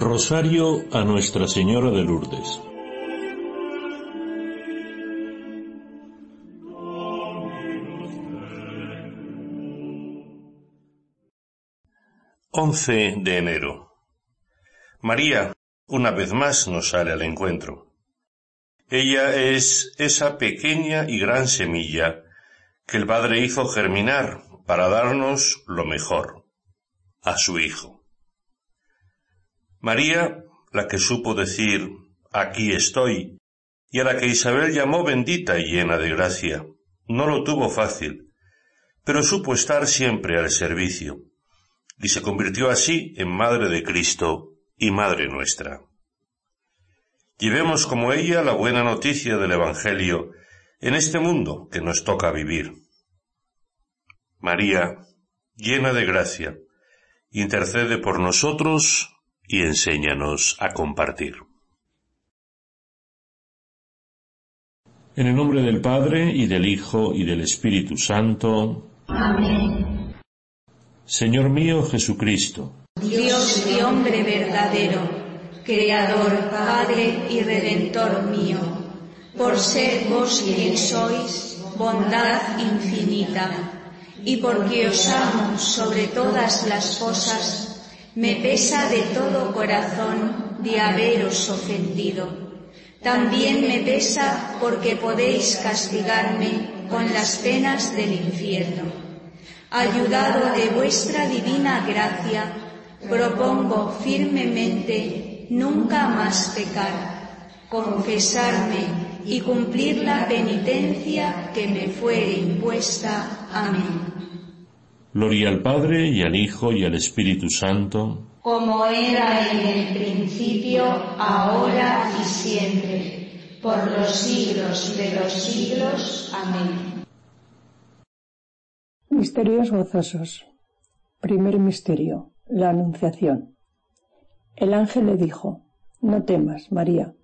Rosario a Nuestra Señora de Lourdes. Once de enero. María, una vez más, nos sale al encuentro. Ella es esa pequeña y gran semilla que el Padre hizo germinar para darnos lo mejor, a su Hijo. María, la que supo decir, aquí estoy, y a la que Isabel llamó bendita y llena de gracia, no lo tuvo fácil, pero supo estar siempre al servicio, y se convirtió así en Madre de Cristo y Madre nuestra. Llevemos como ella la buena noticia del Evangelio en este mundo que nos toca vivir. María, llena de gracia, intercede por nosotros y enséñanos a compartir. En el nombre del Padre y del Hijo y del Espíritu Santo. Amén. Señor mío Jesucristo. Dios y hombre verdadero, Creador, Padre y Redentor mío, por ser vos quien sois, bondad infinita, y porque os amo sobre todas las cosas, me pesa de todo corazón de haberos ofendido. También me pesa porque podéis castigarme con las penas del infierno. Ayudado de vuestra divina gracia, propongo firmemente nunca más pecar, confesarme y cumplir la penitencia que me fuere impuesta. Amén. Gloria al Padre y al Hijo y al Espíritu Santo. Como era en el principio, ahora y siempre, por los siglos de los siglos. Amén. Misterios gozosos. Primer misterio, la Anunciación. El ángel le dijo, No temas, María,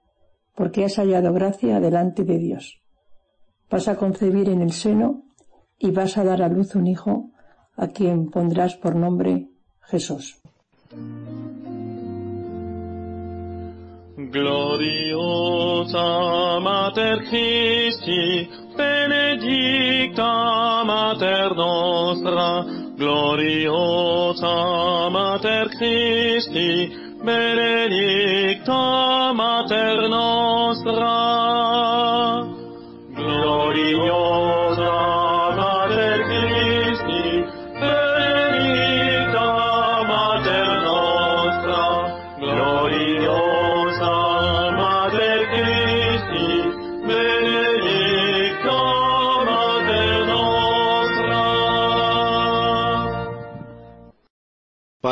porque has hallado gracia delante de Dios. Vas a concebir en el seno y vas a dar a luz un hijo a quien pondrás por nombre Jesús. Gloriosa Mater Christi, benedicta Mater nostra, gloriosa Mater Christi, benedicta Mater nostra,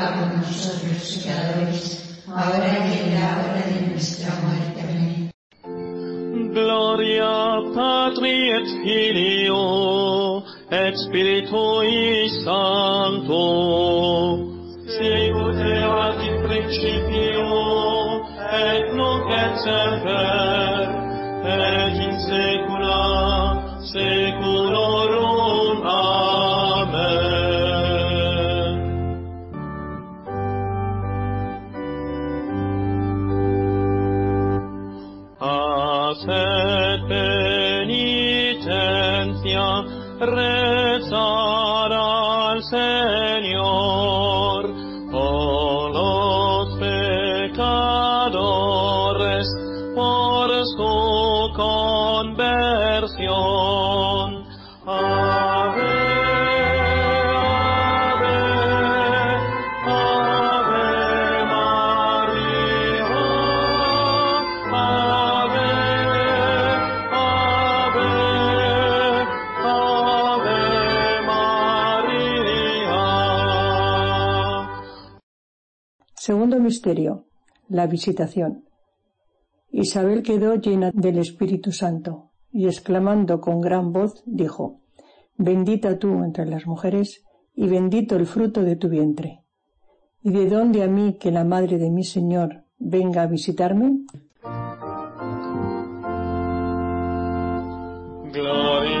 por nosotros pecadores, ahora y en la hora de nuestra muerte. Amén. Gloria Patri et Filio et Spiritui Sancto. Sicut erat in principio et nunc et semper et in saecula saeculorum. Misterio, la visitación. Isabel quedó llena del Espíritu Santo y exclamando con gran voz dijo, Bendita tú entre las mujeres y bendito el fruto de tu vientre. ¿Y de dónde a mí que la madre de mi Señor venga a visitarme? Gloriosa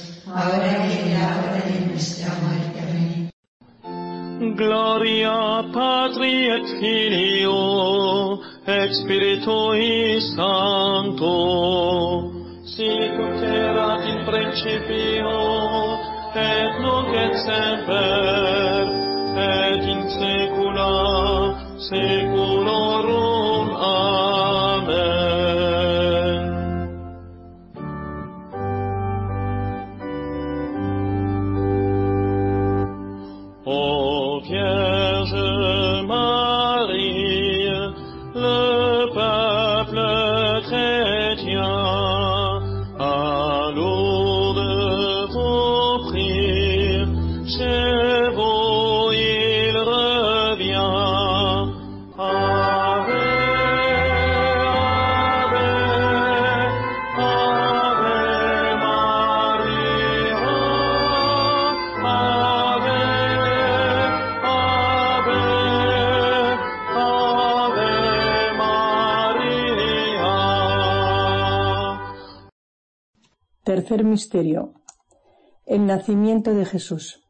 ahora y en la hora de nuestra muerte. Amén. Gloria Patri et Filio et Spiritui Sancto, sic ut erat in principio et nunc et semper et in saecula saeculorum. Amen. Tercer misterio. El nacimiento de Jesús.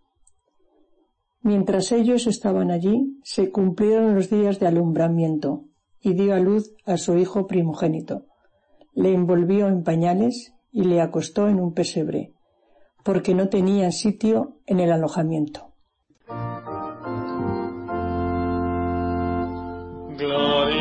Mientras ellos estaban allí, se cumplieron los días de alumbramiento, y dio a luz a su hijo primogénito. Le envolvió en pañales y le acostó en un pesebre, porque no tenían sitio en el alojamiento. Gloriosa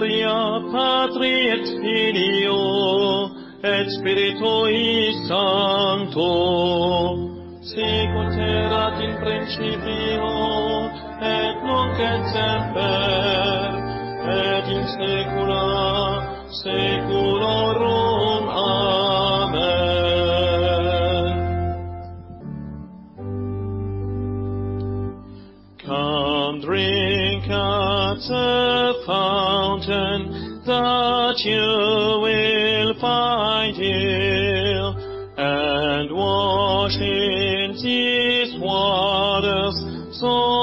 Gloria Patri et Filio et Spiritui Sancto, sicut erat in principio et nunc et semper et in saecula saeculorum. At the fountain that you will find here, and wash in these waters so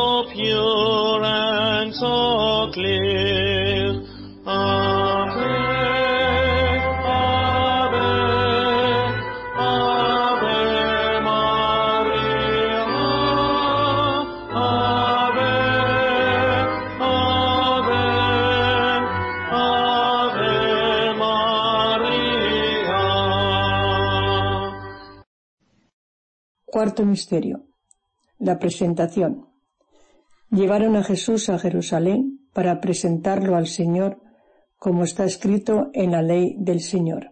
Cuarto misterio. La presentación. Llevaron a Jesús a Jerusalén para presentarlo al Señor como está escrito en la ley del Señor.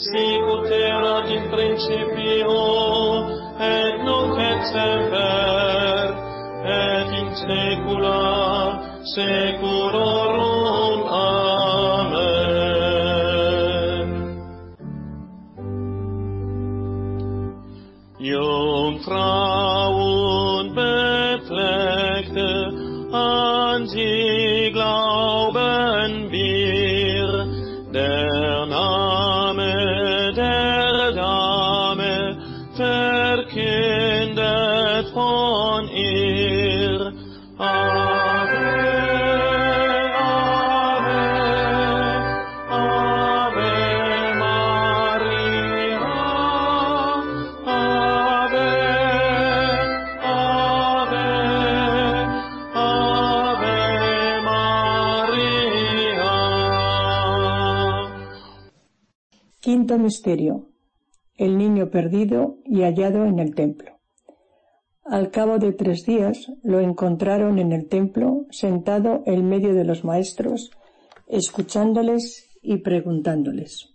sicut erat in principio et nunc et semper et in saecula saeculorum. Amen. Jungfrauen befleckte, an sie misterio. El niño perdido y hallado en el templo. Al cabo de tres días lo encontraron en el templo sentado en medio de los maestros, escuchándoles y preguntándoles.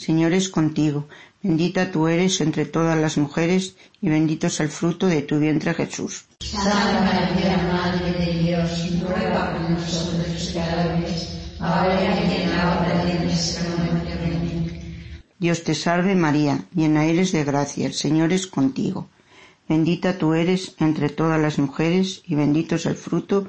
Señor es contigo, bendita tú eres entre todas las mujeres y bendito es el fruto de tu vientre Jesús. Santa María, Madre de Dios, ruega por nosotros pecadores, ahora y en la hora de nuestra muerte. Amén. Dios te salve María, llena eres de gracia, el Señor es contigo. Bendita tú eres entre todas las mujeres y bendito es el fruto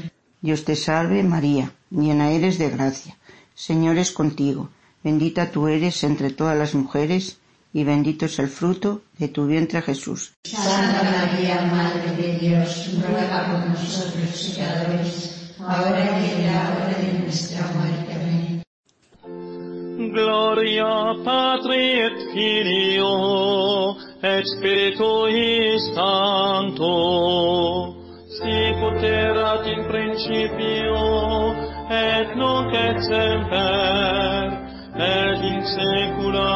Dios te salve María, llena eres de gracia, Señor es contigo, bendita tú eres entre todas las mujeres y bendito es el fruto de tu vientre Jesús. Santa María, Madre de Dios, ruega por nosotros pecadores, ahora y en la hora de nuestra muerte. Amén. Gloria Patri et Filio et Spiritui Sancto, sicut erat in principio et nunc et semper et in saecula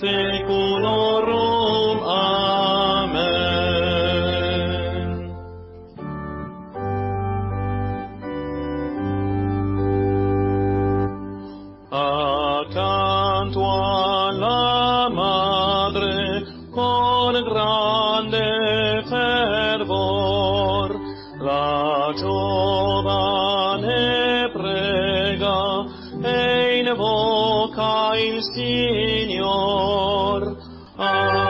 saeculorum. Grande fervor la giovane prega e invoca il Signor. Ave,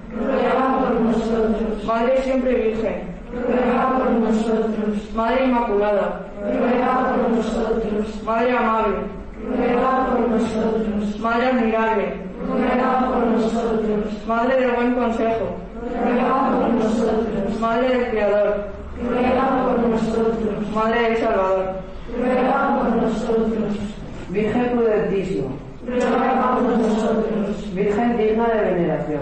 ruega por nosotros. Madre Siempre Virgen, ruega por nosotros. Madre Inmaculada, ruega por nosotros. Madre Amable, ruega por nosotros. Madre Admirable, ruega por nosotros. Madre del Buen Consejo, ruega por nosotros. Madre del Creador, ruega por nosotros. Madre del Salvador, ruega por nosotros. Virgen prudentísima, ruega por nosotros. Virgen digna de veneración,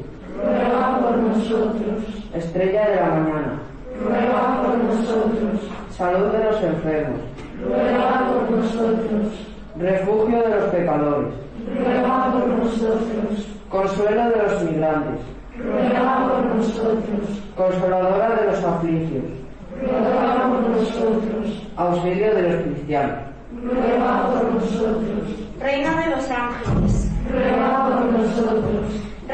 ruega por nosotros. estrella de la mañana, ruega por nosotros. salud de los enfermos, ruega por nosotros. refugio de los pecadores, ruega por nosotros. consuelo de los migrantes, ruega por nosotros. consoladora de los afligios, ruega por nosotros. auxilio de los cristianos, ruega por nosotros. Reina de los ángeles, ruega por nosotros.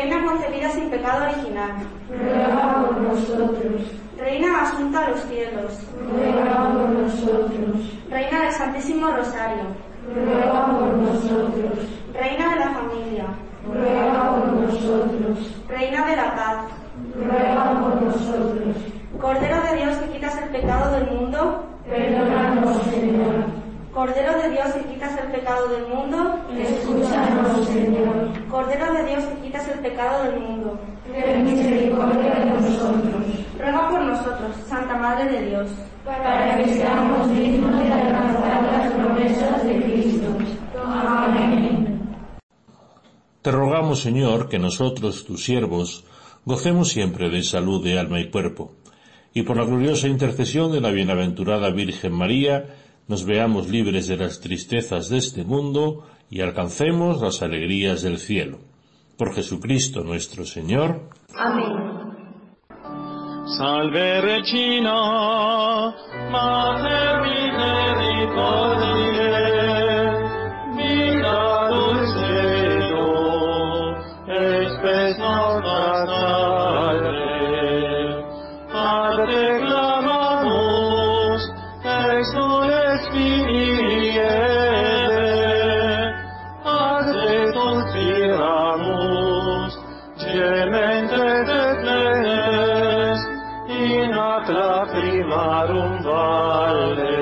Reina concebida sin pecado original, ruega nosotros. Reina asunta a los cielos, ruega nosotros. Reina del Santísimo Rosario, ruega por nosotros. Reina de la familia, ruega por nosotros. Reina de la paz, ruega por nosotros. Cordero de Dios que quitas el pecado del mundo, perdónanos, Señor. Cordero de Dios que quitas el pecado del mundo, escúchanos, Señor. Cordero de Dios que quitas el pecado del mundo, ten misericordia de nosotros. ruega por nosotros, Santa Madre de Dios, para que seamos dignos de alcanzar las promesas de Cristo. Amén. Te rogamos, Señor, que nosotros, tus siervos, gocemos siempre de salud de alma y cuerpo, y por la gloriosa intercesión de la bienaventurada Virgen María, nos veamos libres de las tristezas de este mundo y alcancemos las alegrías del cielo. Por Jesucristo nuestro Señor. Amén. Salve Regina, Mater Misericordiae, in hat primarum valde.